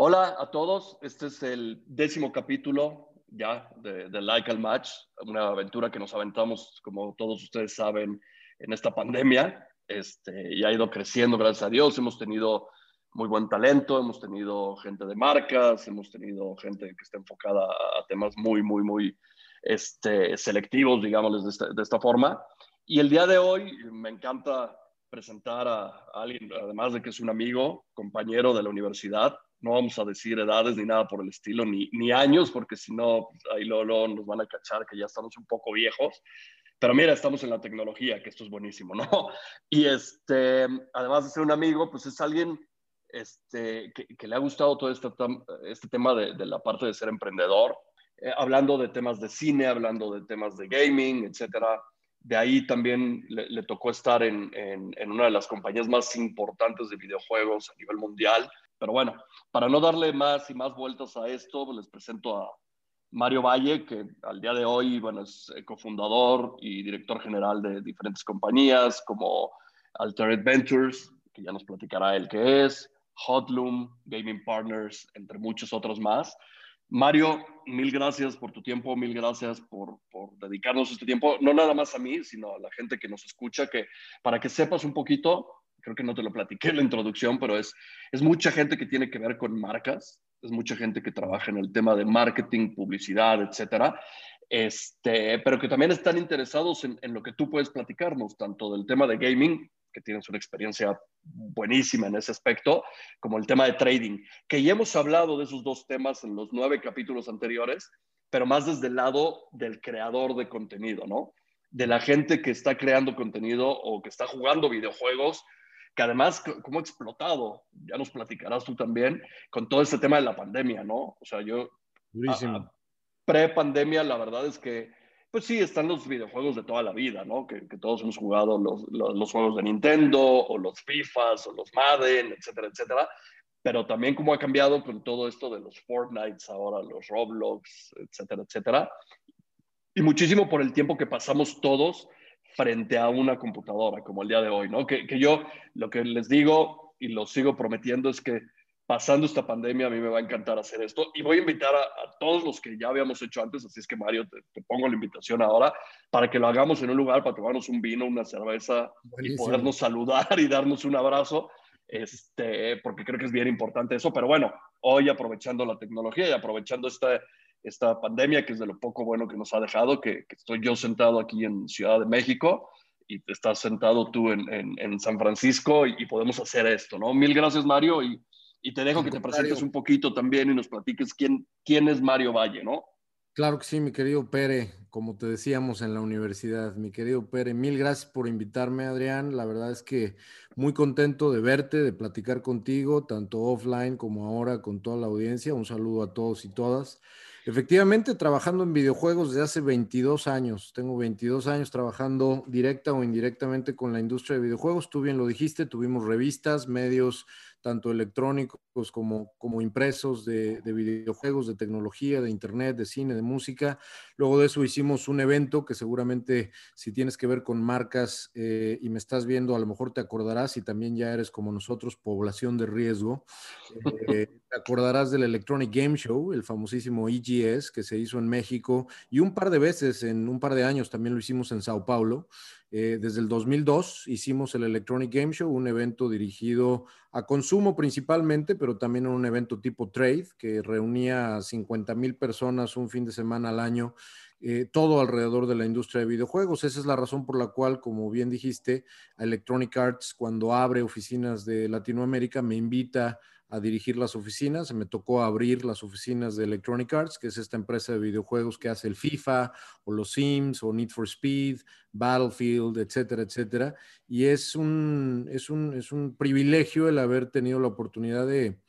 Hola a todos, este es el décimo capítulo ya de, de Like al Match, una aventura que nos aventamos, como todos ustedes saben, en esta pandemia, este, y ha ido creciendo, gracias a Dios, hemos tenido muy buen talento, hemos tenido gente de marcas, hemos tenido gente que está enfocada a temas muy, muy, muy este, selectivos, digamos, de esta, de esta forma. Y el día de hoy me encanta presentar a, alguien, además de que es un amigo, compañero de la universidad, no vamos a decir edades ni nada por el estilo, ni, ni años, porque si no, pues, ahí luego, nos van a cachar que ya estamos un poco viejos. Pero mira, estamos en la tecnología, que esto es buenísimo, ¿no? Y este, además de ser un amigo, pues es alguien este, que, le ha gustado todo este, este tema de, de, la parte de ser emprendedor, eh, hablando de temas de cine, hablando de temas de gaming, etcétera. De ahí también le, le tocó estar en, en, en, una de las compañías más importantes de videojuegos a nivel mundial. Pero bueno, para no darle más y más vueltas a esto, pues les presento a Mario Valle, que al día de hoy bueno, es cofundador y director general de diferentes compañías como Altered Ventures, que ya nos platicará él qué es, Hotloom, Gaming Partners, entre muchos otros más. Mario, mil gracias por tu tiempo, mil gracias por, por, dedicarnos este tiempo, no nada más a mí, sino a la gente que nos escucha, que para que sepas un poquito, creo que no te lo platiqué en la introducción, pero es, es mucha gente que tiene que ver con marcas, es mucha gente que trabaja en el tema de marketing, publicidad, etcétera, este, pero que también están interesados en, en lo que tú puedes platicarnos, tanto del tema de gaming que tienes una experiencia buenísima en ese aspecto, como el tema de trading, que ya hemos hablado de esos dos temas en los nueve capítulos anteriores, pero más desde el lado del creador de contenido, ¿no? De la gente que está creando contenido o que está jugando videojuegos, que además, como ha explotado, ya nos platicarás tú también, con todo este tema de la pandemia, ¿no? O sea, yo... Pre-pandemia, la verdad es que pues sí, están los videojuegos de toda la vida, ¿no? Que, que todos hemos jugado los, los, los, juegos de Nintendo o los FIFAs o los Madden, etcétera, etcétera. Pero también cómo ha cambiado con todo esto de los Fortnites ahora, los Roblox, etcétera, etcétera. Y muchísimo por el tiempo que pasamos todos frente a una computadora, como el día de hoy, ¿no? Que, que yo lo que les digo y lo sigo prometiendo es que pasando esta pandemia, a mí me va a encantar hacer esto y voy a invitar a, a todos los que ya habíamos hecho antes, así es que Mario, te, te, pongo la invitación ahora para que lo hagamos en un lugar para tomarnos un vino, una cerveza Buenísimo. y podernos saludar y darnos un abrazo, este, porque creo que es bien importante eso, pero bueno, hoy aprovechando la tecnología y aprovechando esta, esta pandemia, que es de lo poco bueno que nos ha dejado, que, que estoy yo sentado aquí en Ciudad de México, y estás sentado tú en, en, en San Francisco y, y, podemos hacer esto, ¿no? Mil gracias, Mario, y y te dejo que te presentes un poquito también y nos platiques quién, quién es Mario Valle, ¿no? Claro que sí, mi querido Pere, como te decíamos en la universidad, mi querido Pere, mil gracias por invitarme, Adrián. La verdad es que muy contento de verte, de platicar contigo, tanto offline como ahora con toda la audiencia. Un saludo a todos y todas. Efectivamente, trabajando en videojuegos desde hace 22 años. Tengo 22 años trabajando directa o indirectamente con la industria de videojuegos. Tú bien lo dijiste, tuvimos revistas, medios tanto electrónicos como, como impresos de, de, videojuegos, de tecnología, de internet, de cine, de música. Luego de eso hicimos un evento que seguramente si tienes que ver con marcas eh, y me estás viendo, a lo mejor te acordarás y también ya eres como nosotros, población de riesgo. Eh, te acordarás del Electronic Game Show, el famosísimo EGS que se hizo en México y un par de veces, en un par de años también lo hicimos en Sao Paulo. Eh, desde el 2002 hicimos el Electronic Game Show, un evento dirigido a consumo principalmente, pero también un evento tipo trade que reunía a 50 mil personas un fin de semana al año, eh, todo alrededor de la industria de videojuegos. Esa es la razón por la cual, como bien dijiste, Electronic Arts cuando abre oficinas de Latinoamérica me invita a dirigir las oficinas. Me tocó abrir las oficinas de Electronic Arts, que es esta empresa de videojuegos que hace el FIFA o los Sims o Need for Speed, Battlefield, etcétera, etcétera. Y es un, es un, es un privilegio el haber tenido la oportunidad de,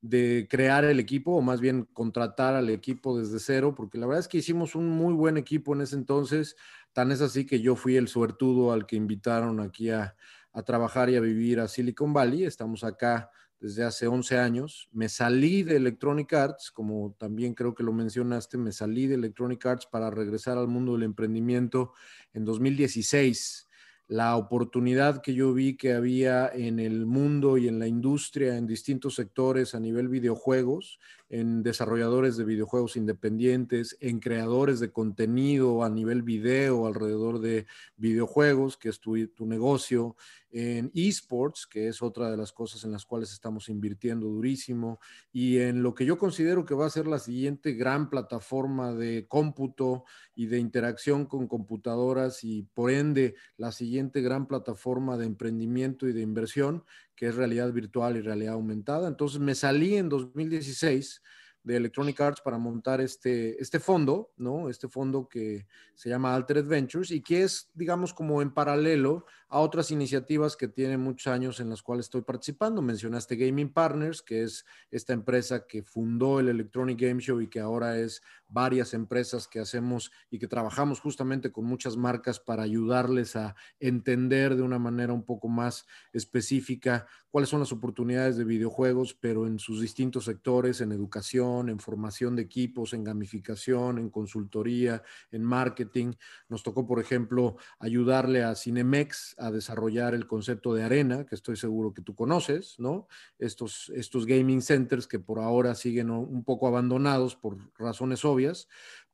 de crear el equipo o más bien contratar al equipo desde cero, porque la verdad es que hicimos un muy buen equipo en ese entonces. Tan es así que yo fui el suertudo al que invitaron aquí a, a trabajar y a vivir a Silicon Valley. Estamos acá desde hace 11 años. Me salí de Electronic Arts, como también creo que lo mencionaste, me salí de Electronic Arts para regresar al mundo del emprendimiento en 2016. la oportunidad que yo vi que había en el mundo y en la industria, en distintos sectores a nivel videojuegos, en desarrolladores de videojuegos independientes, en creadores de contenido a nivel video alrededor de videojuegos, que es tu, tu negocio, en esports, que es otra de las cosas en las cuales estamos invirtiendo durísimo, y en lo que yo considero que va a ser la siguiente gran plataforma de cómputo y de interacción con computadoras y por ende la siguiente gran plataforma de emprendimiento y de inversión, que es realidad virtual y realidad aumentada. Entonces me salí en 2016 de Electronic Arts para montar este, este fondo, ¿no? Este fondo que se llama Altered Ventures y que es, digamos, como en paralelo a otras iniciativas que tienen muchos años en las cuales estoy participando. Mencionaste Gaming Partners, que es esta empresa que fundó el Electronic Game Show y que ahora es varias empresas que hacemos y que trabajamos justamente con muchas marcas para ayudarles a entender de una manera un poco más específica cuáles son las oportunidades de videojuegos, pero en sus distintos sectores, en educación, en formación de equipos, en gamificación, en consultoría, en marketing. Nos tocó, por ejemplo, ayudarle a Cinemex a desarrollar el concepto de arena, que estoy seguro que tú conoces, ¿no? Estos, estos gaming centers que por ahora siguen un poco abandonados por razones obvias,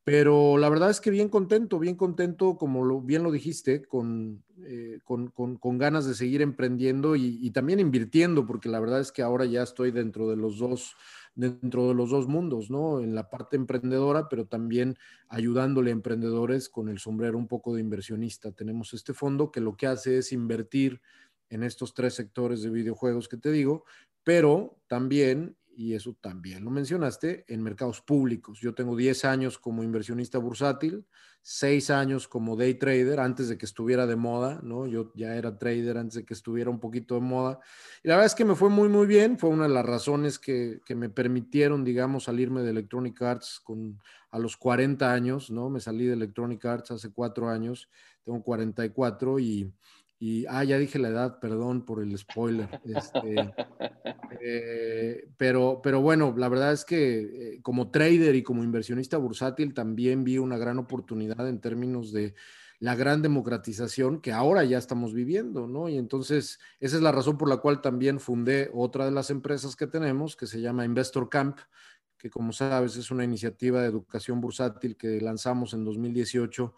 pero la verdad es que bien contento, bien contento, como bien lo dijiste, con, eh, con, con, ganas de seguir emprendiendo y, y, también invirtiendo, porque la verdad es que ahora ya estoy dentro de los dos dentro de los dos mundos, ¿no? En la parte emprendedora, pero también ayudándole a emprendedores con el sombrero un poco de inversionista. Tenemos este fondo que lo que hace es invertir en estos tres sectores de videojuegos que te digo, pero también y eso también lo mencionaste, en mercados públicos. Yo tengo 10 años como inversionista bursátil, 6 años como day trader antes de que estuviera de moda, ¿no? Yo ya era trader antes de que estuviera un poquito de moda. Y la verdad es que me fue muy, muy bien. Fue una de las razones que, que me permitieron, digamos, salirme de Electronic Arts con, a los 40 años, ¿no? Me salí de Electronic Arts hace 4 años, tengo 44 y y, ah, ya dije la edad, perdón por el spoiler. Este, eh, pero, pero bueno, la verdad es que eh, como trader y como inversionista bursátil también vi una gran oportunidad en términos de la gran democratización que ahora ya estamos viviendo, ¿no? Y entonces esa es la razón por la cual también fundé otra de las empresas que tenemos, que se llama Investor Camp, que como sabes es una iniciativa de educación bursátil que lanzamos en 2018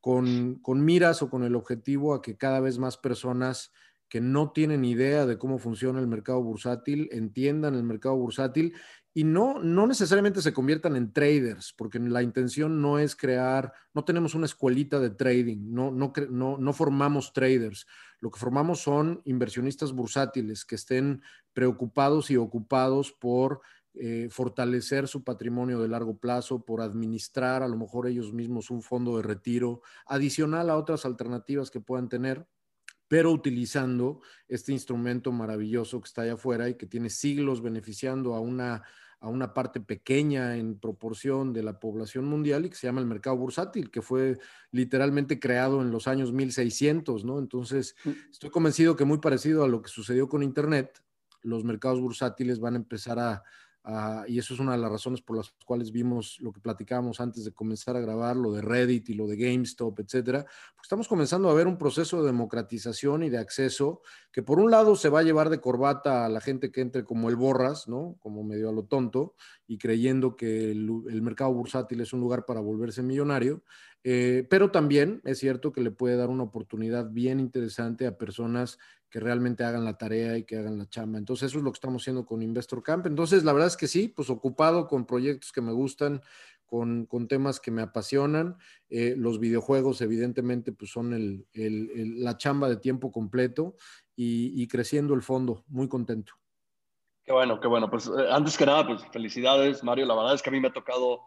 con, miras o con el objetivo a que cada vez más personas que no tienen idea de cómo funciona el mercado bursátil entiendan el mercado bursátil y no, no necesariamente se conviertan en traders, porque la intención no es crear, no tenemos una escuelita de trading, no, no, no, no formamos traders. Lo que formamos son inversionistas bursátiles que estén preocupados y ocupados por eh, fortalecer su patrimonio de largo plazo, por administrar a lo mejor ellos mismos un fondo de retiro adicional a otras alternativas que puedan tener, pero utilizando este instrumento maravilloso que está allá afuera y que tiene siglos beneficiando a una, a una parte pequeña en proporción de la población mundial y que se llama el mercado bursátil, que fue literalmente creado en los años 1600, ¿no? Entonces, mm. estoy convencido que muy parecido a lo que sucedió con Internet, los mercados bursátiles van a empezar a, Y eso es una de las razones por las cuales vimos lo que platicábamos antes de comenzar a grabar, lo de Reddit y lo de GameStop, etcétera. Estamos comenzando a ver un proceso de democratización y de acceso que, por un lado, se va a llevar de corbata a la gente que entre como el borras, ¿no? Como medio a lo tonto y creyendo que el mercado bursátil es un lugar para volverse millonario. Eh, pero también es cierto que le puede dar una oportunidad bien interesante a personas que realmente hagan la tarea y que hagan la chamba. Entonces, eso es lo que estamos haciendo con Investor Camp. Entonces, la verdad es que sí, pues ocupado con proyectos que me gustan, con, con temas que me apasionan. Eh, los videojuegos, evidentemente, pues son el, el, la chamba de tiempo completo y, y, creciendo el fondo. Muy contento. Qué bueno, qué bueno. Pues eh, antes que nada, pues felicidades, Mario. La verdad es que a mí me ha tocado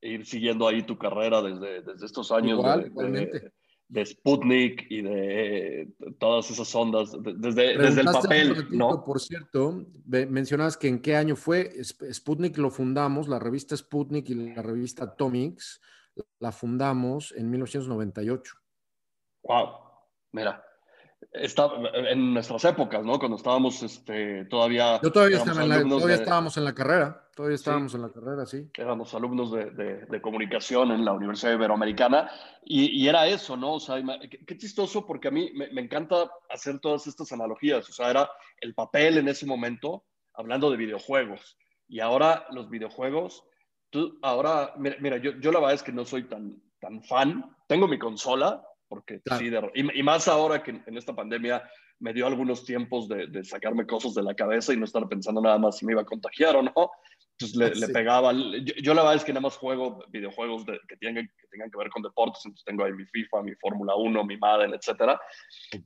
ir siguiendo ahí tu carrera desde, desde estos años de, de, Sputnik y de todas esas ondas, desde, desde el papel, ¿no? Por cierto, mencionabas que en qué año fue, Sputnik lo fundamos, la revista Sputnik y la revista Atomics, la fundamos en 1998. Wow, mira, está en nuestras épocas, ¿no? Cuando estábamos este, todavía... Yo todavía, estaba en la, todavía estábamos en la carrera, todavía estábamos en la carrera, sí. Éramos alumnos de, de, comunicación en la Universidad Iberoamericana y, y era eso, ¿no? O sea, qué, chistoso porque a mí me, me, encanta hacer todas estas analogías, o sea, era el papel en ese momento hablando de videojuegos y ahora los videojuegos, tú, ahora, mira, mira yo, yo la verdad es que no soy tan, tan fan, tengo mi consola, porque sí, y, más ahora que en esta pandemia me dio algunos tiempos de, sacarme cosas de la cabeza y no estar pensando nada más si me iba a contagiar o no. Entonces le, le pegaba. Yo, la verdad es que nada más juego videojuegos que, tengan, que tengan que ver con deportes. Entonces tengo ahí mi FIFA, mi Fórmula 1, mi Madden, etcétera.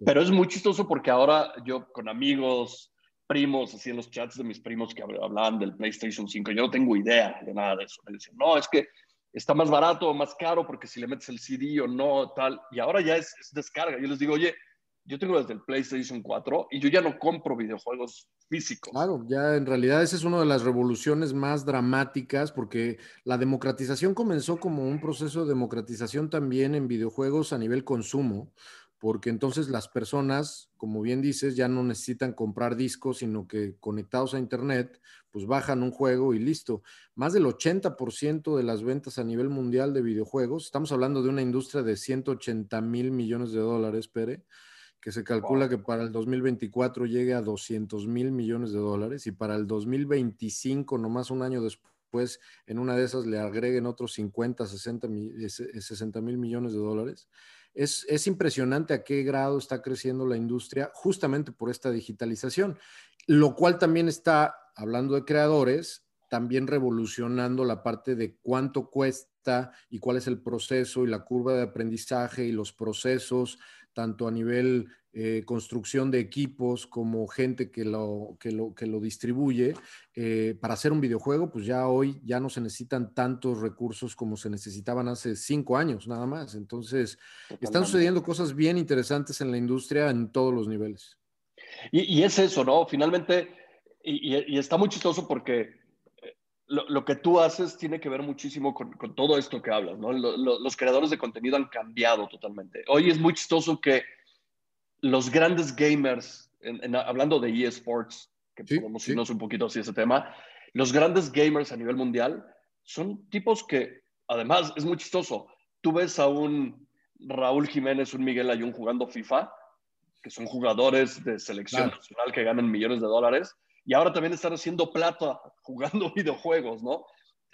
Pero es muy chistoso porque ahora yo con amigos, primos, así en los chats de mis primos que hablaban del PlayStation 5, yo no tengo idea de nada de eso. Me decían, no, es que está más barato o más caro porque si le metes el CD o no, tal. Y ahora ya es, descarga. Yo les digo, oye, yo tengo desde el PlayStation 4 y yo ya no compro videojuegos físicos. Claro, ya en realidad esa es una de las revoluciones más dramáticas porque la democratización comenzó como un proceso de democratización también en videojuegos a nivel consumo porque entonces las personas, como bien dices, ya no necesitan comprar discos, sino que conectados a Internet, pues bajan un juego y listo. Más del 80% de las ventas a nivel mundial de videojuegos, estamos hablando de una industria de 180 mil millones de dólares, Pere, que se calcula que para el 2024 llegue a 200 mil millones de dólares y para el 2025, nomás un año después, en una de esas le agreguen otros 50, 60 mil millones de dólares es, impresionante a qué grado está creciendo la industria justamente por esta digitalización, lo cual también está, hablando de creadores, también revolucionando la parte de cuánto cuesta y cuál es el proceso y la curva de aprendizaje y los procesos, tanto a nivel eh, construcción de equipos como gente que lo, que lo, que lo distribuye. Eh, para hacer un videojuego, pues ya hoy ya no se necesitan tantos recursos como se necesitaban hace cinco años nada más. Entonces, están sucediendo cosas bien interesantes en la industria en todos los niveles. Y, es eso, ¿no? Finalmente, y, está muy chistoso porque eh, lo, que tú haces tiene que ver muchísimo con, todo esto que hablas, ¿no? los creadores de contenido han cambiado totalmente. Hoy es muy chistoso que los grandes gamers, hablando de eSports, que podemos irnos un poquito hacia ese tema, los grandes gamers a nivel mundial son tipos que, además, es muy chistoso. Tú ves a un Raúl Jiménez, un Miguel Ayun jugando FIFA, que son jugadores de selección nacional que ganan millones de dólares, y ahora también están haciendo plata jugando videojuegos, ¿no?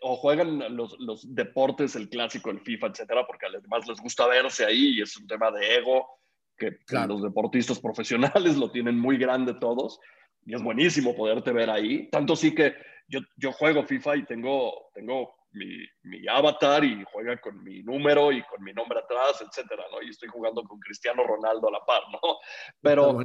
O juegan los, los deportes, el clásico, el FIFA, etcétera, porque además les gusta verse ahí y es un tema de ego que los deportistas profesionales lo tienen muy grande todos y es buenísimo poderte ver ahí. Tanto sí que yo, yo juego FIFA y tengo, tengo mi, mi, avatar y juega con mi número y con mi nombre atrás, etcétera, ¿no? Y estoy jugando con Cristiano Ronaldo a la par, ¿no? Pero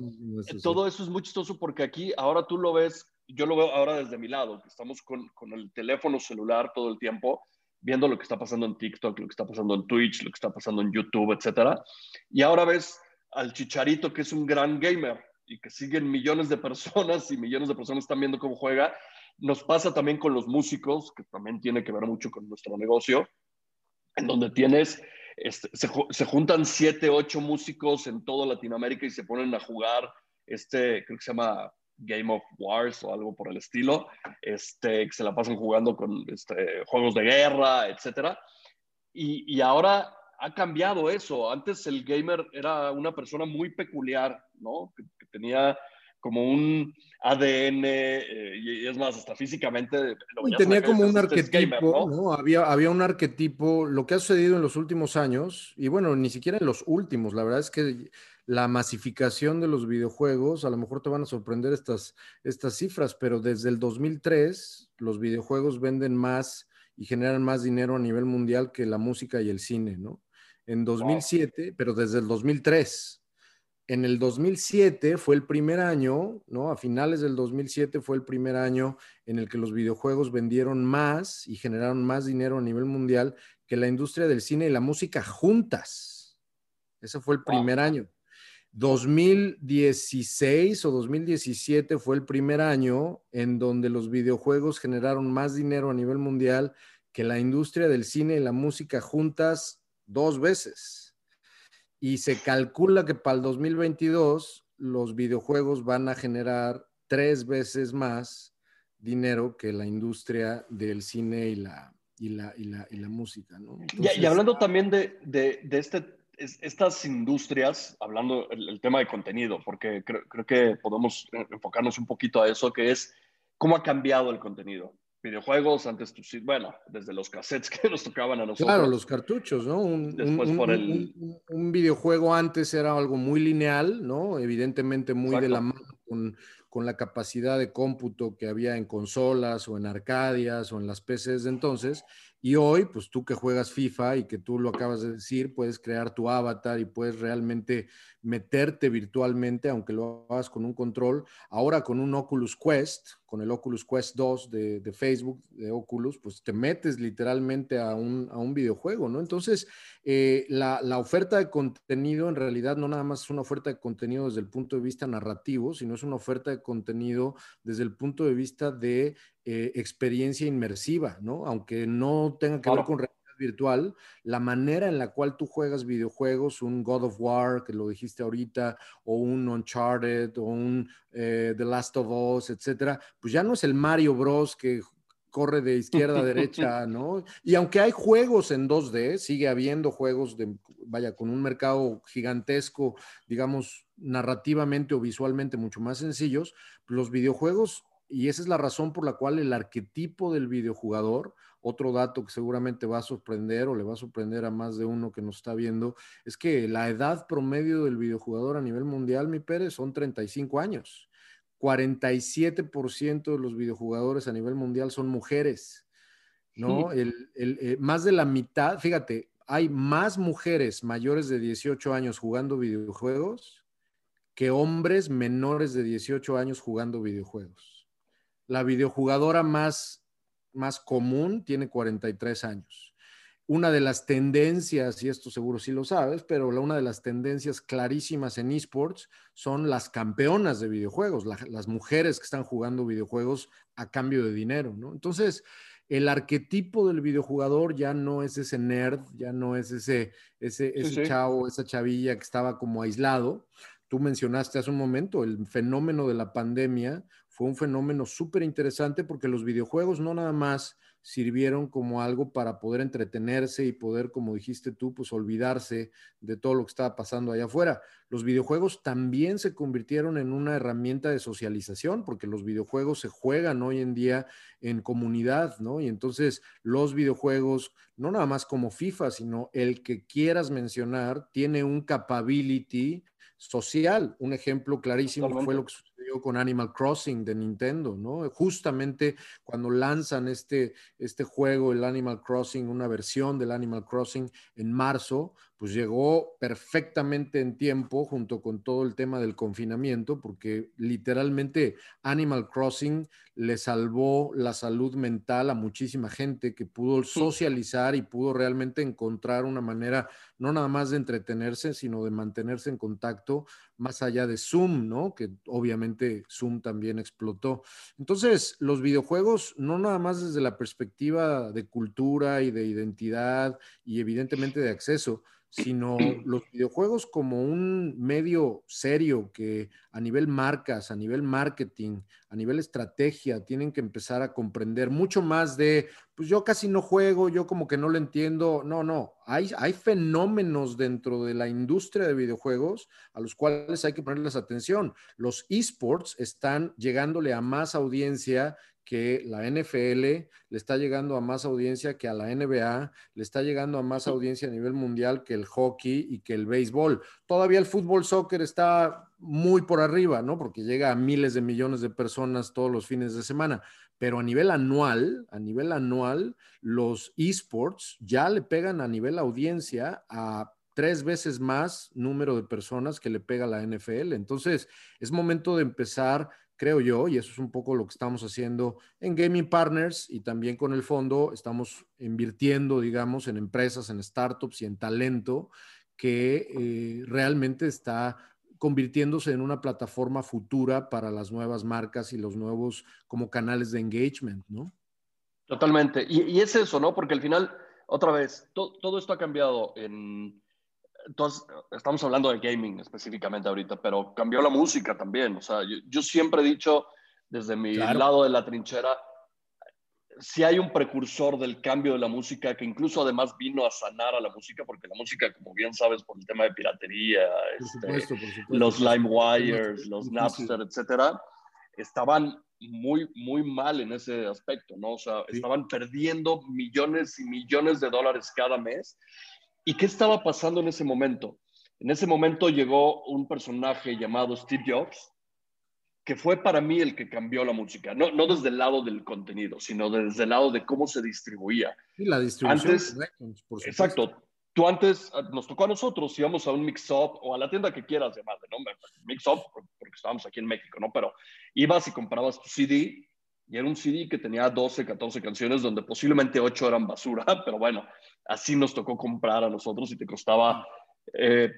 todo eso es muy chistoso porque aquí ahora tú lo ves, yo lo veo ahora desde mi lado, que estamos con, con el teléfono celular todo el tiempo viendo lo que está pasando en TikTok, lo que está pasando en Twitch, lo que está pasando en YouTube, etcétera. Y ahora ves al Chicharito, que es un gran gamer y que siguen millones de personas y millones de personas están viendo cómo juega. Nos pasa también con los músicos, que también tiene que ver mucho con nuestro negocio, en donde tienes, este, se, juntan siete, ocho músicos en toda Latinoamérica y se ponen a jugar este, creo que se llama Game of Wars o algo por el estilo, este, que se la pasan jugando con este, juegos de guerra, etc. Y ahora ha cambiado eso. Antes el gamer era una persona muy peculiar, ¿no? Que, tenía como un ADN, eh, y es más, hasta físicamente. tenía como un arquetipo, ¿no? Había, había un arquetipo, lo que ha sucedido en los últimos años, y bueno, ni siquiera en los últimos, la verdad es que la masificación de los videojuegos, a lo mejor te van a sorprender estas, estas cifras, pero desde el 2003 los videojuegos venden más y generan más dinero a nivel mundial que la música y el cine, ¿no? en 2007, pero desde el 2003. En el 2007 fue el primer año, ¿no? A finales del 2007 fue el primer año en el que los videojuegos vendieron más y generaron más dinero a nivel mundial que la industria del cine y la música juntas. Ese fue el primer año. 2016 o 2017 fue el primer año en donde los videojuegos generaron más dinero a nivel mundial que la industria del cine y la música juntas dos veces. Y se calcula que para el 2022 los videojuegos van a generar tres veces más dinero que la industria del cine y la, y la, y la, y la música. ¿no? y, hablando también de, de, de este, estas industrias, hablando el, tema de contenido, porque creo, creo que podemos enfocarnos un poquito a eso, que es cómo ha cambiado el contenido videojuegos, antes, bueno, desde los cassettes que nos tocaban a nosotros. Claro, los cartuchos, ¿no? Un, Después por el... Un, videojuego antes era algo muy lineal, ¿no? Evidentemente muy de la mano con, con, la capacidad de cómputo que había en consolas o en arcadias o en las PCs de entonces. Y hoy, pues tú que juegas FIFA y que tú lo acabas de decir, puedes crear tu avatar y puedes realmente meterte virtualmente, aunque lo hagas con un control. Ahora con un Oculus Quest, con el Oculus Quest 2 de, Facebook, de Oculus, pues te metes literalmente a un, a un videojuego, ¿no? Entonces, eh, la, la, oferta de contenido en realidad no nada más es una oferta de contenido desde el punto de vista narrativo, sino es una oferta de contenido desde el punto de vista de eh, experiencia inmersiva, ¿no? Aunque no tenga que ver con virtual, la manera en la cual tú juegas videojuegos, un God of War, que lo dijiste ahorita, o un Uncharted, o un eh, The Last of Us, etcétera, pues ya no es el Mario Bros. que corre de izquierda a derecha, ¿no? Y aunque hay juegos en 2D, sigue habiendo juegos de, vaya, con un mercado gigantesco, digamos, narrativamente o visualmente mucho más sencillos, los videojuegos y esa es la razón por la cual el arquetipo del videojugador, otro dato que seguramente va a sorprender o le va a sorprender a más de uno que nos está viendo, es que la edad promedio del videojugador a nivel mundial, mi Pérez, son 35 años. 47% de los videojugadores a nivel mundial son mujeres, ¿no? El, eh, más de la mitad, fíjate, hay más mujeres mayores de 18 años jugando videojuegos que hombres menores de 18 años jugando videojuegos. La videojugadora más, más común tiene 43 años. Una de las tendencias, y esto seguro sí lo sabes, pero una de las tendencias clarísimas en esports son las campeonas de videojuegos, las mujeres que están jugando videojuegos a cambio de dinero, ¿no? Entonces, el arquetipo del videojugador ya no es ese nerd, ya no es ese, ese, ese chavo, esa chavilla que estaba como aislado. Tú mencionaste hace un momento el fenómeno de la pandemia fue un fenómeno súper interesante porque los videojuegos no nada más sirvieron como algo para poder entretenerse y poder, como dijiste tú, pues olvidarse de todo lo que estaba pasando allá afuera. Los videojuegos también se convirtieron en una herramienta de socialización porque los videojuegos se juegan hoy en día en comunidad, ¿no? Y entonces los videojuegos, no nada más como FIFA, sino el que quieras mencionar, tiene un capability social. Un ejemplo clarísimo fue lo que con Animal Crossing de Nintendo, ¿no? Justamente cuando lanzan este, este juego, el Animal Crossing, una versión del Animal Crossing en marzo, pues llegó perfectamente en tiempo junto con todo el tema del confinamiento, porque literalmente Animal Crossing le salvó la salud mental a muchísima gente que pudo socializar y pudo realmente encontrar una manera no nada más de entretenerse, sino de mantenerse en contacto más allá de Zoom, ¿no? Que obviamente Zoom también explotó. Entonces, los videojuegos, no nada más desde la perspectiva de cultura y de identidad y evidentemente de acceso, sino los videojuegos como un medio serio que a nivel marcas, a nivel marketing, a nivel estrategia, tienen que empezar a comprender mucho más de, pues yo casi no juego, yo como que no lo entiendo. No, no, hay, hay fenómenos dentro de la industria de videojuegos a los cuales hay que ponerles atención. Los esports están llegándole a más audiencia que la NFL le está llegando a más audiencia que a la NBA, le está llegando a más audiencia a nivel mundial que el hockey y que el béisbol. Todavía el fútbol soccer está muy por arriba, ¿no? Porque llega a miles de millones de personas todos los fines de semana. Pero a nivel anual, a nivel anual, los esports ya le pegan a nivel audiencia a tres veces más número de personas que le pega la NFL. Entonces, es momento de empezar creo yo, y eso es un poco lo que estamos haciendo en Gaming Partners y también con el fondo, estamos invirtiendo, digamos, en empresas, en startups y en talento que eh, realmente está convirtiéndose en una plataforma futura para las nuevas marcas y los nuevos como canales de engagement, ¿no? Totalmente. Y, es eso, ¿no? Porque al final, otra vez, todo esto ha cambiado en entonces, estamos hablando de gaming específicamente ahorita, pero cambió la música también. O sea, yo, siempre he dicho desde mi lado de la trinchera, si hay un precursor del cambio de la música que incluso además vino a sanar a la música, porque la música, como bien sabes, por el tema de piratería, este, los LimeWires, los Napster, etcétera, estaban muy, muy mal en ese aspecto, ¿no? O sea, estaban perdiendo millones y millones de dólares cada mes. ¿Y qué estaba pasando en ese momento? En ese momento llegó un personaje llamado Steve Jobs, que fue para mí el que cambió la música, no, no desde el lado del contenido, sino desde el lado de cómo se distribuía. Y la distribución. Antes, exacto. Tú antes ah, nos tocó a nosotros, íbamos a un mix-up o a la tienda que quieras llamarle, ¿no? Mix-up, porque estábamos aquí en México, ¿no? Pero ibas y comprabas tu CD y era un CD que tenía 12, 14 canciones donde posiblemente 8 eran basura, pero bueno, así nos tocó comprar a nosotros y te costaba eh,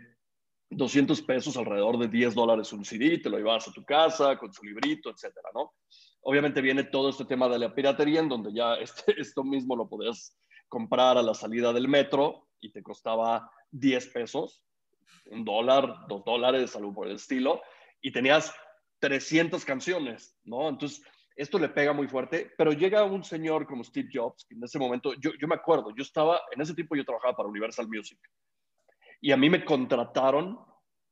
200 pesos, alrededor de 10 dólares un CD, te lo llevabas a tu casa con su librito, etcétera, ¿no? Obviamente viene todo este tema de la piratería, en donde ya este, esto mismo lo podías comprar a la salida del metro y te costaba 10 pesos, un dólar, dos dólares, algo por el estilo, y tenías 300 canciones, ¿no? Entonces, esto le pega muy fuerte, pero llega un señor como Steve Jobs, que en ese momento, yo, yo me acuerdo, yo estaba, en ese tiempo yo trabajaba para Universal Music, y a mí me contrataron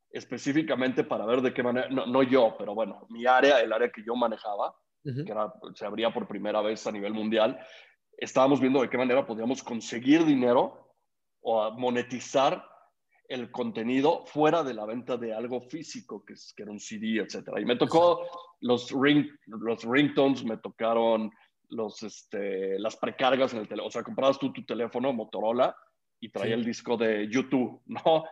específicamente para ver de qué manera, no, yo, pero bueno, mi área, el área que yo manejaba, que era, se abría por primera vez a nivel mundial, estábamos viendo de qué manera podíamos conseguir dinero o monetizar el contenido fuera de la venta de algo físico, que, es, que era un CD, etc. Y me tocó los, ring, los ringtones, me tocaron los, este, las precargas en el teléfono. O sea, comprabas tú tu teléfono Motorola y traía el disco de YouTube, ¿no?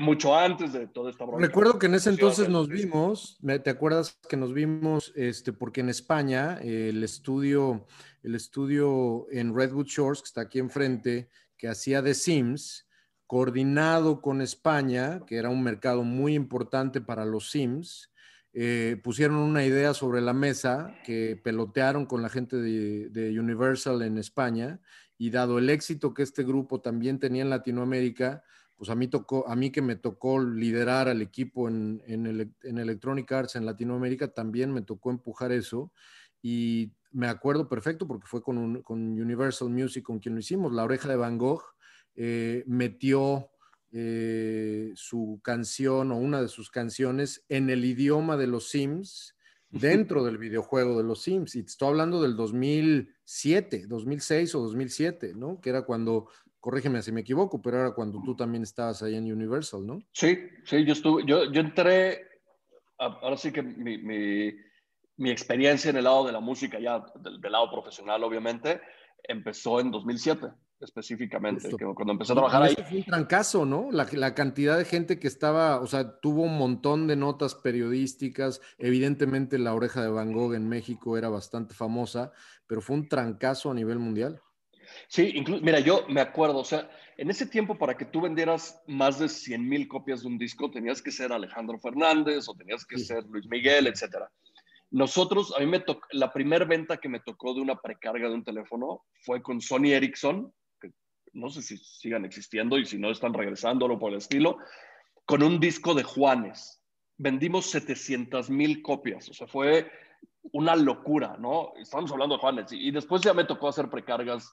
Mucho antes de toda esta bronca. Recuerdo que en ese entonces nos vimos, ¿te acuerdas que nos vimos? Este, porque en España el estudio, el estudio en Redwood Shores, que está aquí enfrente, que hacía The Sims, coordinado con España, que era un mercado muy importante para los Sims, eh, pusieron una idea sobre la mesa que pelotearon con la gente de, Universal en España y dado el éxito que este grupo también tenía en Latinoamérica, pues a mí, tocó, a mí que me tocó liderar al equipo en, en, Electronic Arts en Latinoamérica, también me tocó empujar eso y me acuerdo perfecto porque fue con, con Universal Music con quien lo hicimos, La Oreja de Van Gogh eh, metió eh, su canción o una de sus canciones en el idioma de los Sims dentro del videojuego de los Sims. Y estoy hablando del 2007, 2006 o 2007, ¿no? Que era cuando, corrígeme si me equivoco, pero era cuando tú también estabas ahí en Universal, ¿no? Sí, sí, yo estuve, yo, yo entré, ahora sí que mi, mi, mi, experiencia en el lado de la música, ya del, del lado profesional, obviamente, empezó en 2007 específicamente, que cuando empecé a trabajar ahí. Fue un trancazo, ¿no? La, la, cantidad de gente que estaba, o sea, tuvo un montón de notas periodísticas. Evidentemente, la oreja de Van Gogh en México era bastante famosa, pero fue un trancazo a nivel mundial. Sí, incluso, mira, yo me acuerdo, o sea, en ese tiempo para que tú vendieras más de 100 mil copias de un disco, tenías que ser Alejandro Fernández o tenías que ser Luis Miguel, etcétera. Nosotros, a mí me tocó, la primera venta que me tocó de una precarga de un teléfono fue con Sony Ericsson no sé si sigan existiendo y si no están regresándolo por el estilo, con un disco de Juanes. Vendimos 700 mil copias, o sea, fue una locura, ¿no? Estamos hablando de Juanes y, después ya me tocó hacer precargas,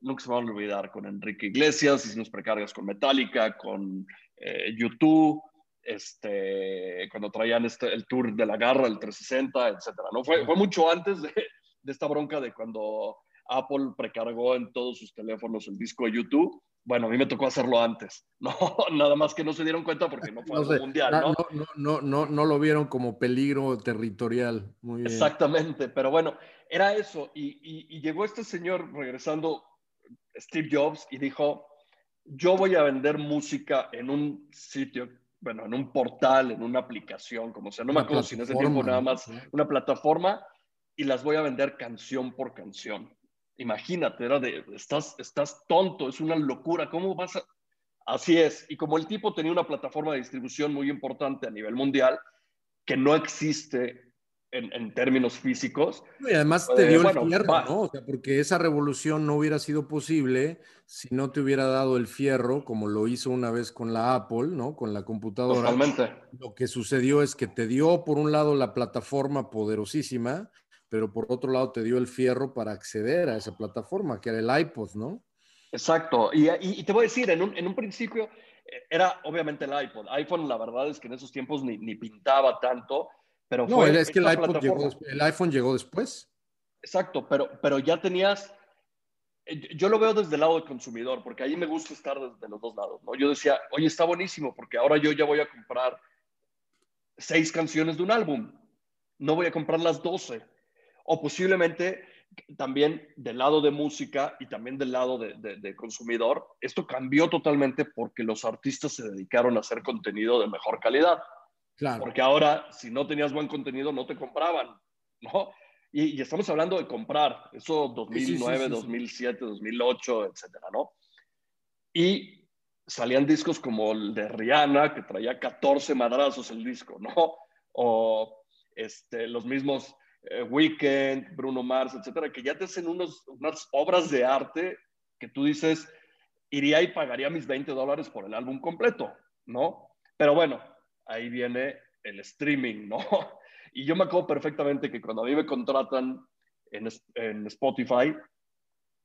nunca se me van a olvidar, con Enrique Iglesias, hicimos precargas con Metallica, con eh, YouTube, este, cuando traían este, el tour de la garra, el 360, etcétera, ¿no? Fue, fue mucho antes de, de esta bronca de cuando Apple precargó en todos sus teléfonos el disco de YouTube. Bueno, a mí me tocó hacerlo antes. No, nada más que no se dieron cuenta porque no fue algo mundial, ¿no? No, no, no, no, lo vieron como peligro territorial. Muy Exactamente, pero bueno, era eso. Y, y llegó este señor regresando, Steve Jobs, y dijo, yo voy a vender música en un sitio bueno, en un portal, en una aplicación, como sea, no me acuerdo si en ese tiempo nada más, una plataforma, y las voy a vender canción por canción imagínate, era de, estás, estás tonto, es una locura, ¿cómo vas a...? Así es, y como el tipo tenía una plataforma de distribución muy importante a nivel mundial, que no existe en, términos físicos. Y además te dio el fierro, ¿no? O sea, porque esa revolución no hubiera sido posible si no te hubiera dado el fierro, como lo hizo una vez con la Apple, ¿no? Con la computadora. Totalmente. Lo que sucedió es que te dio, por un lado, la plataforma poderosísima, pero por otro lado te dio el fierro para acceder a esa plataforma, que era el iPod, ¿no? Exacto. Y, te voy a decir, en un, en un principio eh, era obviamente el iPod. iPhone, la verdad es que en esos tiempos ni, ni pintaba tanto pero no, es que el, el iPhone llegó después. Exacto, pero, pero ya tenías, eh, yo lo veo desde el lado del consumidor, porque ahí me gusta estar desde los dos lados, ¿no? Yo decía, oye, está buenísimo, porque ahora yo ya voy a comprar seis canciones de un álbum, no voy a comprar las doce. O posiblemente también del lado de música y también del lado de, de, consumidor, esto cambió totalmente porque los artistas se dedicaron a hacer contenido de mejor calidad. Porque ahora, si no tenías buen contenido, no te compraban, ¿no? Y, estamos hablando de comprar, eso 2009, 2007, 2008, etcétera, ¿no? Y salían discos como el de Rihanna, que traía 14 madrazos el disco, ¿no? O este, los mismos eh, Weekend, Bruno Mars, etcétera, que ya te hacen unos, unas obras de arte que tú dices, iría y pagaría mis 20 dólares por el álbum completo, ¿no? Pero bueno, ahí viene el streaming, ¿no? Y yo me acuerdo perfectamente que cuando a mí me contratan en, en Spotify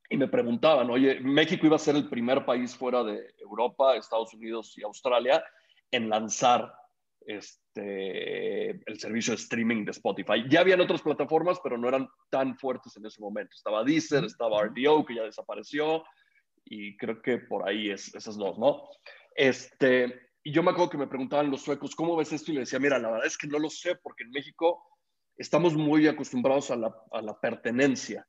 y me preguntaban, oye, México iba a ser el primer país fuera de Europa, Estados Unidos y Australia en lanzar este, el servicio de streaming de Spotify. Ya habían otras plataformas, pero no eran tan fuertes en ese momento. Estaba Deezer, estaba RDO, que ya desapareció, y creo que por ahí es, esas dos, ¿no? Este, y yo me acuerdo que me preguntaban los suecos, ¿cómo ves esto? Y le decía, mira, la verdad es que no lo sé, porque en México estamos muy acostumbrados a la, a la pertenencia.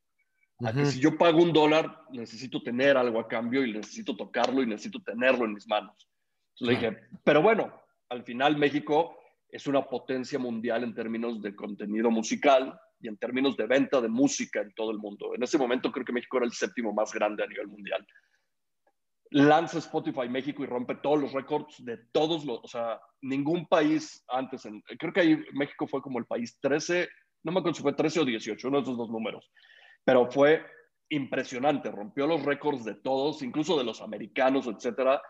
A que si yo pago un dólar, necesito tener algo a cambio y necesito tocarlo y necesito tenerlo en mis manos. Entonces le dije, pero bueno, al final México es una potencia mundial en términos de contenido musical y en términos de venta de música en todo el mundo. En ese momento creo que México era el séptimo más grande a nivel mundial lanza Spotify México y rompe todos los récords de todos los, o sea, ningún país antes, creo que ahí México fue como el país 13, no me acuerdo si fue 13 o 18, uno de esos dos números, pero fue impresionante, rompió los récords de todos, incluso de los americanos, etcétera.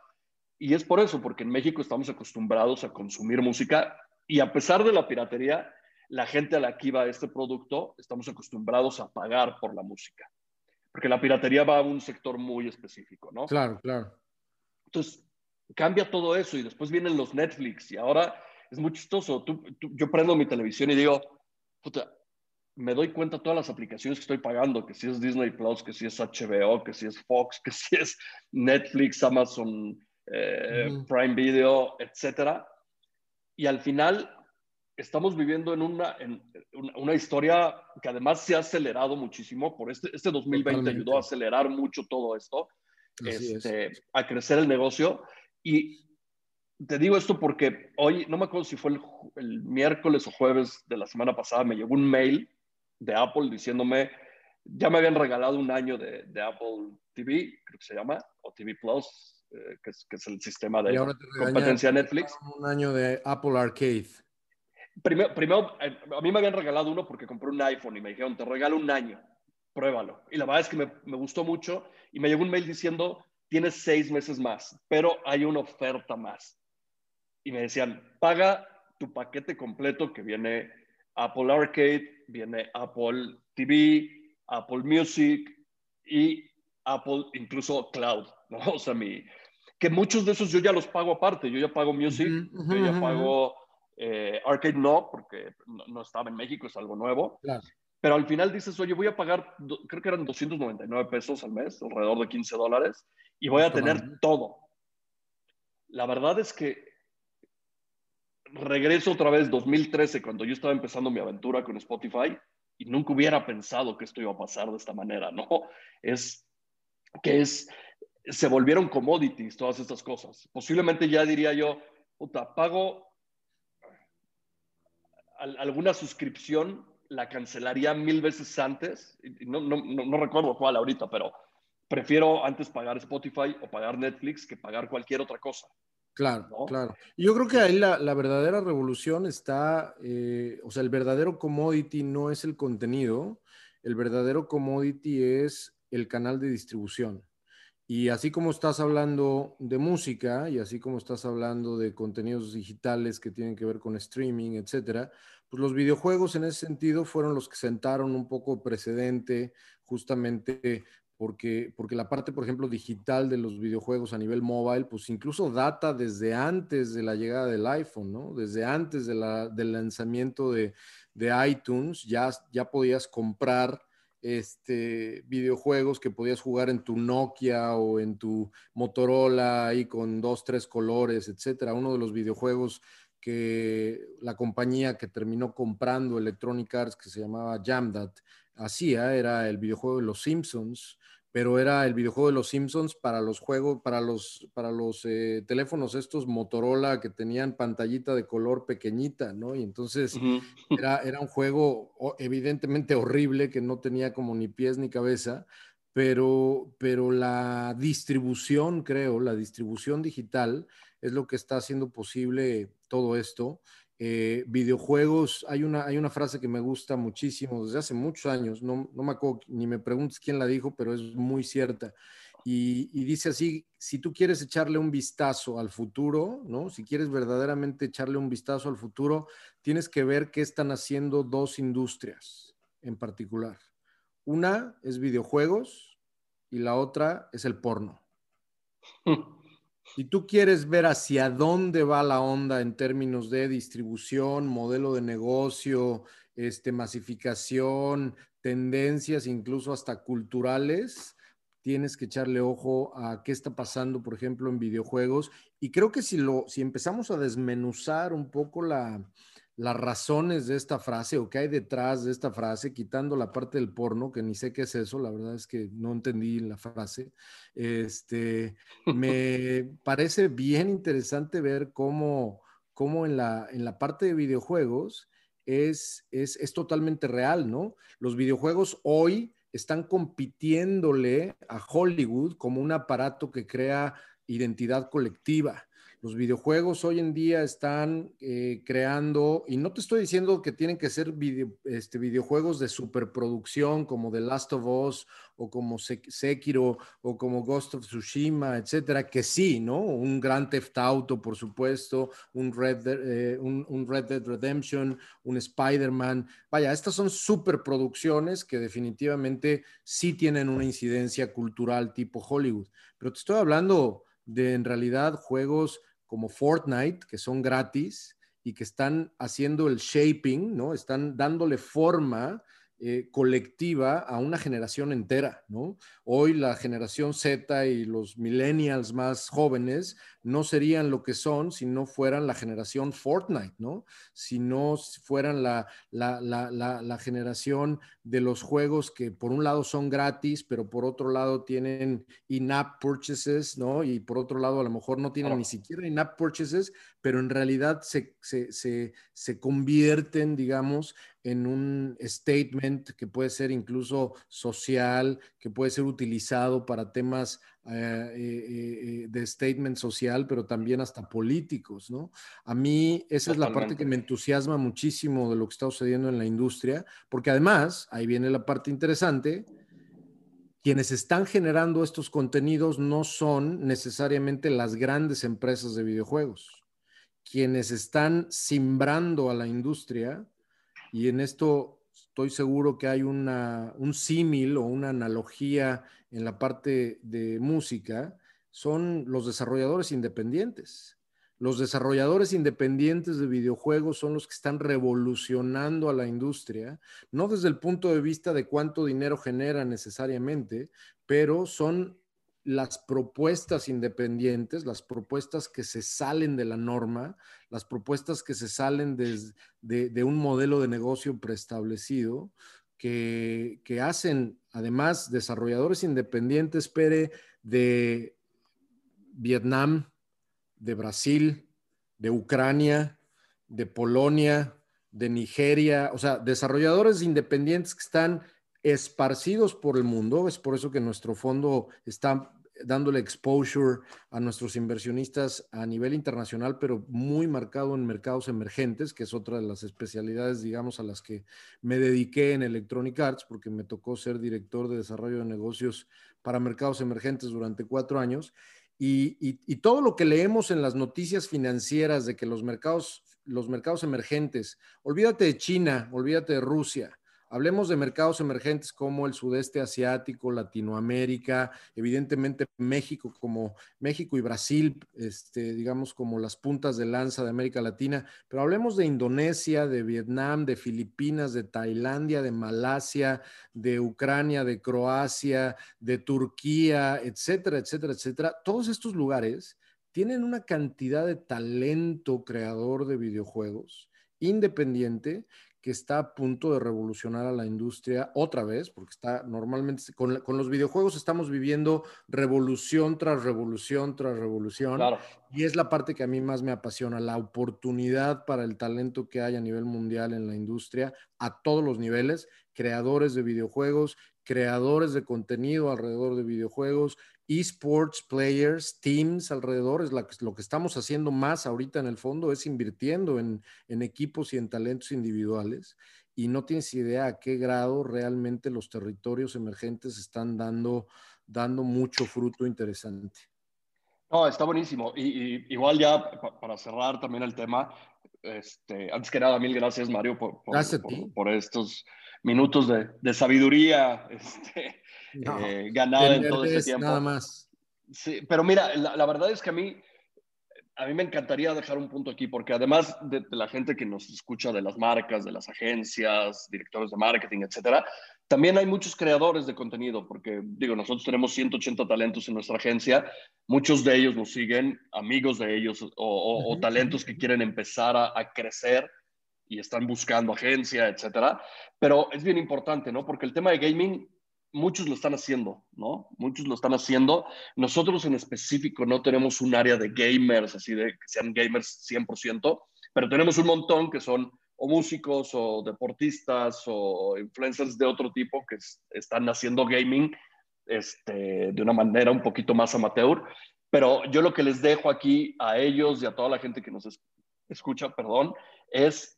Y es por eso, porque en México estamos acostumbrados a consumir música y a pesar de la piratería, la gente a la que iba este producto, estamos acostumbrados a pagar por la música porque la piratería va a un sector muy específico, ¿no? Claro, claro. Entonces, cambia todo eso y después vienen los Netflix y ahora es muy chistoso. yo prendo mi televisión y digo, puta, me doy cuenta de todas las aplicaciones que estoy pagando, que si es Disney Plus, que si es HBO, que si es Fox, que si es Netflix, Amazon eh, Prime Video, etcétera. Y al final estamos viviendo en una, en una, historia que además se ha acelerado muchísimo. Por este, este 2020 ayudó a acelerar mucho todo esto, este, a crecer el negocio. Y te digo esto porque hoy, no me acuerdo si fue el, el, miércoles o jueves de la semana pasada, me llegó un mail de Apple diciéndome, ya me habían regalado un año de, de Apple TV, creo que se llama, o TV Plus, eh, que, es, que, es, el sistema de competencia Netflix. Un año de Apple Arcade. Primero, primero, eh, a mí me habían regalado uno porque compré un iPhone y me dijeron, te regalo un año, pruébalo. Y la verdad es que me, me gustó mucho y me llegó un mail diciendo, tienes seis meses más, pero hay una oferta más. Y me decían, paga tu paquete completo que viene Apple Arcade, viene Apple TV, Apple Music y Apple incluso Cloud, ¿no? O sea, mi, que muchos de esos yo ya los pago aparte, yo ya pago Music, yo ya pago eh, arcade no, porque no, estaba en México, es algo nuevo. Pero al final dices, oye, voy a pagar, creo que eran 299 pesos al mes, alrededor de 15 dólares, y voy a tener todo. La verdad es que regreso otra vez 2013, cuando yo estaba empezando mi aventura con Spotify, y nunca hubiera pensado que esto iba a pasar de esta manera, ¿no? Es que es, se volvieron commodities todas estas cosas. Posiblemente ya diría yo, puta, pago alguna suscripción la cancelaría mil veces antes. No, no, no, recuerdo cuál ahorita, pero prefiero antes pagar Spotify o pagar Netflix que pagar cualquier otra cosa. Claro, claro. Yo creo que ahí la, verdadera revolución está, eh, o sea, el verdadero commodity no es el contenido, el verdadero commodity es el canal de distribución. Y así como estás hablando de música y así como estás hablando de contenidos digitales que tienen que ver con streaming, etcétera, pues los videojuegos en ese sentido fueron los que sentaron un poco precedente justamente porque, porque la parte, por ejemplo, digital de los videojuegos a nivel mobile, pues incluso data desde antes de la llegada del iPhone, ¿no? Desde antes de la, del lanzamiento de, de iTunes, ya, ya podías comprar este, videojuegos que podías jugar en tu Nokia o en tu Motorola ahí con dos, tres colores, etcétera. Uno de los videojuegos que la compañía que terminó comprando Electronic Arts, que se llamaba Jamdat, hacía, era el videojuego de los Simpsons, pero era el videojuego de los Simpsons para los juegos, para los, para los eh, teléfonos estos Motorola que tenían pantallita de color pequeñita, ¿no? Y entonces era, era un juego evidentemente horrible que no tenía como ni pies ni cabeza, pero, pero la distribución, creo, la distribución digital es lo que está haciendo posible todo esto. Eh, videojuegos, hay una, hay una frase que me gusta muchísimo desde hace muchos años, no, me acuerdo ni me preguntes quién la dijo, pero es muy cierta. Y, y, dice así, si tú quieres echarle un vistazo al futuro, ¿no? Si quieres verdaderamente echarle un vistazo al futuro, tienes que ver qué están haciendo dos industrias en particular. Una es videojuegos y la otra es el porno. Si tú quieres ver hacia dónde va la onda en términos de distribución, modelo de negocio, este, masificación, tendencias, incluso hasta culturales, tienes que echarle ojo a qué está pasando, por ejemplo, en videojuegos. Y creo que si, lo, si empezamos a desmenuzar un poco la, las razones de esta frase o qué hay detrás de esta frase, quitando la parte del porno, que ni sé qué es eso, la verdad es que no entendí la frase, este, me parece bien interesante ver cómo, cómo en, la, en la parte de videojuegos es, es, es totalmente real, ¿no? Los videojuegos hoy están compitiéndole a Hollywood como un aparato que crea identidad colectiva los videojuegos hoy en día están eh, creando, y no te estoy diciendo que tienen que ser este, videojuegos de superproducción como The Last of Us o como Sekiro o como Ghost of Tsushima, etcétera, que sí, ¿no? Un Grand Theft Auto, por supuesto, un Red, eh, un, Red Dead Redemption, un Spider-Man. Vaya, estas son superproducciones que definitivamente sí tienen una incidencia cultural tipo Hollywood. Pero te estoy hablando de en realidad juegos como Fortnite, que son gratis y que están haciendo el shaping, ¿no? Están dándole forma eh, colectiva a una generación entera, ¿no? Hoy la generación Z y los millennials más jóvenes no serían lo que son si no fueran la generación Fortnite, ¿no? Si no fueran la, la, la, la, generación de los juegos que por un lado son gratis, pero por otro lado tienen in-app purchases, ¿no? Y por otro lado a lo mejor no tienen ni siquiera in-app purchases, pero en realidad se, se, se, se convierten, digamos, en un statement que puede ser incluso social, que puede ser utilizado para temas eh, eh, eh, de statement social, pero también hasta políticos, ¿no? A mí esa es la parte que me entusiasma muchísimo de lo que está sucediendo en la industria, porque además, ahí viene la parte interesante, quienes están generando estos contenidos no son necesariamente las grandes empresas de videojuegos. Quienes están simbrando a la industria y en esto estoy seguro que hay una, un símil o una analogía en la parte de música, son los desarrolladores independientes. Los desarrolladores independientes de videojuegos son los que están revolucionando a la industria, no desde el punto de vista de cuánto dinero genera necesariamente, pero son las propuestas independientes, las propuestas que se salen de la norma, las propuestas que se salen de, un modelo de negocio preestablecido, que, que, hacen además desarrolladores independientes, Pere, de Vietnam, de Brasil, de Ucrania, de Polonia, de Nigeria, o sea, desarrolladores independientes que están esparcidos por el mundo. Es por eso que nuestro fondo está dándole exposure a nuestros inversionistas a nivel internacional, pero muy marcado en mercados emergentes, que es otra de las especialidades, digamos, a las que me dediqué en Electronic Arts, porque me tocó ser director de desarrollo de negocios para mercados emergentes durante cuatro años. Y, todo lo que leemos en las noticias financieras de que los mercados, los mercados emergentes, olvídate de China, olvídate de Rusia, Hablemos de mercados emergentes como el sudeste asiático, Latinoamérica, evidentemente México como México y Brasil, este, digamos como las puntas de lanza de América Latina, pero hablemos de Indonesia, de Vietnam, de Filipinas, de Tailandia, de Malasia, de Ucrania, de Croacia, de Turquía, etcétera, etcétera, etcétera. Todos estos lugares tienen una cantidad de talento creador de videojuegos independiente que está a punto de revolucionar a la industria otra vez, porque está normalmente con, los videojuegos estamos viviendo revolución tras revolución tras revolución. Y es la parte que a mí más me apasiona, la oportunidad para el talento que hay a nivel mundial en la industria, a todos los niveles, creadores de videojuegos, creadores de contenido alrededor de videojuegos, esports players, teams alrededor, es lo que estamos haciendo más ahorita en el fondo, es invirtiendo en, equipos y en talentos individuales y no tienes idea a qué grado realmente los territorios emergentes están dando, dando mucho fruto interesante. No, está buenísimo. Y, igual ya para cerrar también el tema, este, antes que nada, mil gracias Mario por, por, estos minutos de, de sabiduría este, eh, ganada en todo ese tiempo. Nada más. Sí, pero mira, la, verdad es que a mí, a mí me encantaría dejar un punto aquí, porque además de, la gente que nos escucha de las marcas, de las agencias, directores de marketing, etcétera, también hay muchos creadores de contenido, porque digo, nosotros tenemos 180 talentos en nuestra agencia, muchos de ellos nos siguen, amigos de ellos o, talentos que quieren empezar a, a crecer y están buscando agencia, etcétera. Pero es bien importante, ¿no? Porque el tema de gaming muchos lo están haciendo, ¿no? Muchos lo están haciendo. Nosotros en específico no tenemos un área de gamers, así de que sean gamers 100%, pero tenemos un montón que son o músicos o deportistas o influencers de otro tipo que están haciendo gaming este, de una manera un poquito más amateur. Pero yo lo que les dejo aquí a ellos y a toda la gente que nos escucha, perdón, es,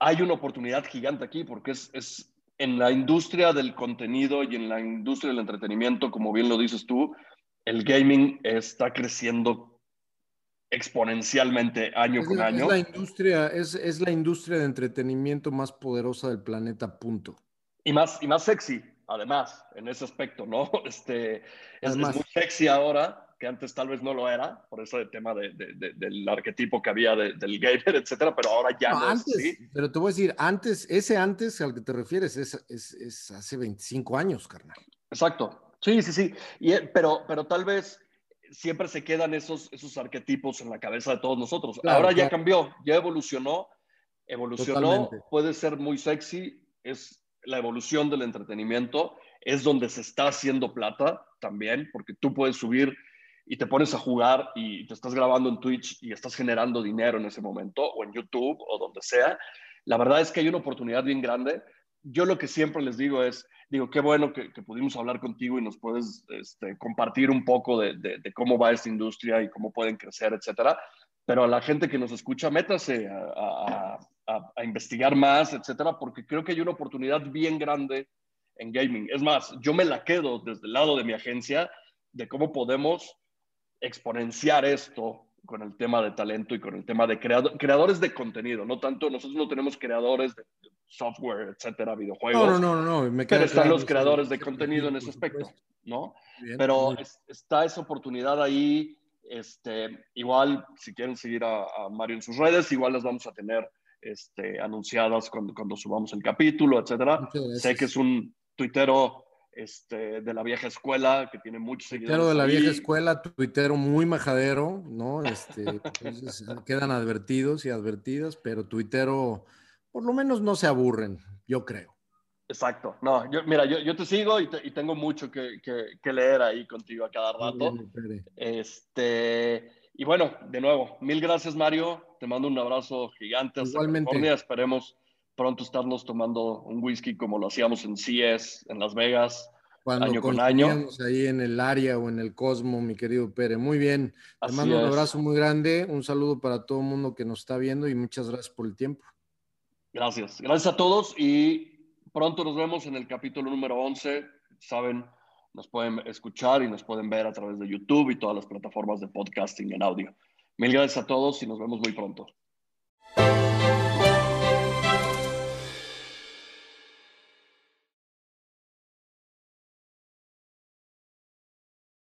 hay una oportunidad gigante aquí porque es, es en la industria del contenido y en la industria del entretenimiento, como bien lo dices tú, el gaming está creciendo exponencialmente año con año. Es la, industria, es, es, la industria de entretenimiento más poderosa del planeta, punto. Y más, y más sexy, además, en ese aspecto, ¿no? Este, es muy sexy ahora que antes tal vez no lo era, por eso el tema de, del arquetipo que había del gamer, etcétera, pero ahora ya no, antes, es Pero te voy a decir, antes, ese antes al que te refieres es, es, es hace 25 años, carnal. Exacto. Sí, sí, sí. Y, eh, pero, pero tal vez siempre se quedan esos, esos arquetipos en la cabeza de todos nosotros. ahora ya cambió, ya evolucionó, evolucionó, puede ser muy sexy, es la evolución del entretenimiento, es donde se está haciendo plata también, porque tú puedes subir y te pones a jugar y te estás grabando en Twitch y estás generando dinero en ese momento o en YouTube o donde sea, la verdad es que hay una oportunidad bien grande. Yo lo que siempre les digo es, digo, qué bueno que, pudimos hablar contigo y nos puedes este, compartir un poco de, de, cómo va esta industria y cómo pueden crecer, etcétera. Pero a la gente que nos escucha, métase a, a, a investigar más, etcétera, porque creo que hay una oportunidad bien grande en gaming. Es más, yo me la quedo desde el lado de mi agencia de cómo podemos exponenciar esto con el tema de talento y con el tema de creadores de contenido, no tanto, nosotros no tenemos creadores de software, etcétera, videojuegos. No, no, no, no. Me pero están los creadores de contenido en ese aspecto, ¿no? pero está esa oportunidad ahí. Este, igual, si quieren seguir a, Mario en sus redes, igual las vamos a tener este, anunciadas cuando, cuando subamos el capítulo, etcétera. Sé que es un tuitero este, de la vieja escuela, que tiene muchos seguidores. Tuitero de la vieja escuela, tuitero muy majadero, ¿no? Este, quedan advertidos y advertidas, pero tuitero, por lo menos no se aburren, yo creo. Exacto. No, yo, mira, yo, yo te sigo y, tengo mucho que, que, leer ahí contigo a cada rato. este, y bueno, de nuevo, mil gracias, Mario. Te mando un abrazo gigante hasta California. Esperemos pronto estarnos tomando un whisky como lo hacíamos en CES, en Las Vegas, Cuando año con año. ahí en el área o en el Cosmo, mi querido Pere. Muy bien. Te mando un abrazo muy grande, un saludo para todo el mundo que nos está viendo y muchas gracias por el tiempo. Gracias. Gracias a todos y pronto nos vemos en el capítulo número 11. Saben, nos pueden escuchar y nos pueden ver a través de YouTube y todas las plataformas de podcasting en audio. Mil gracias a todos y nos vemos muy pronto.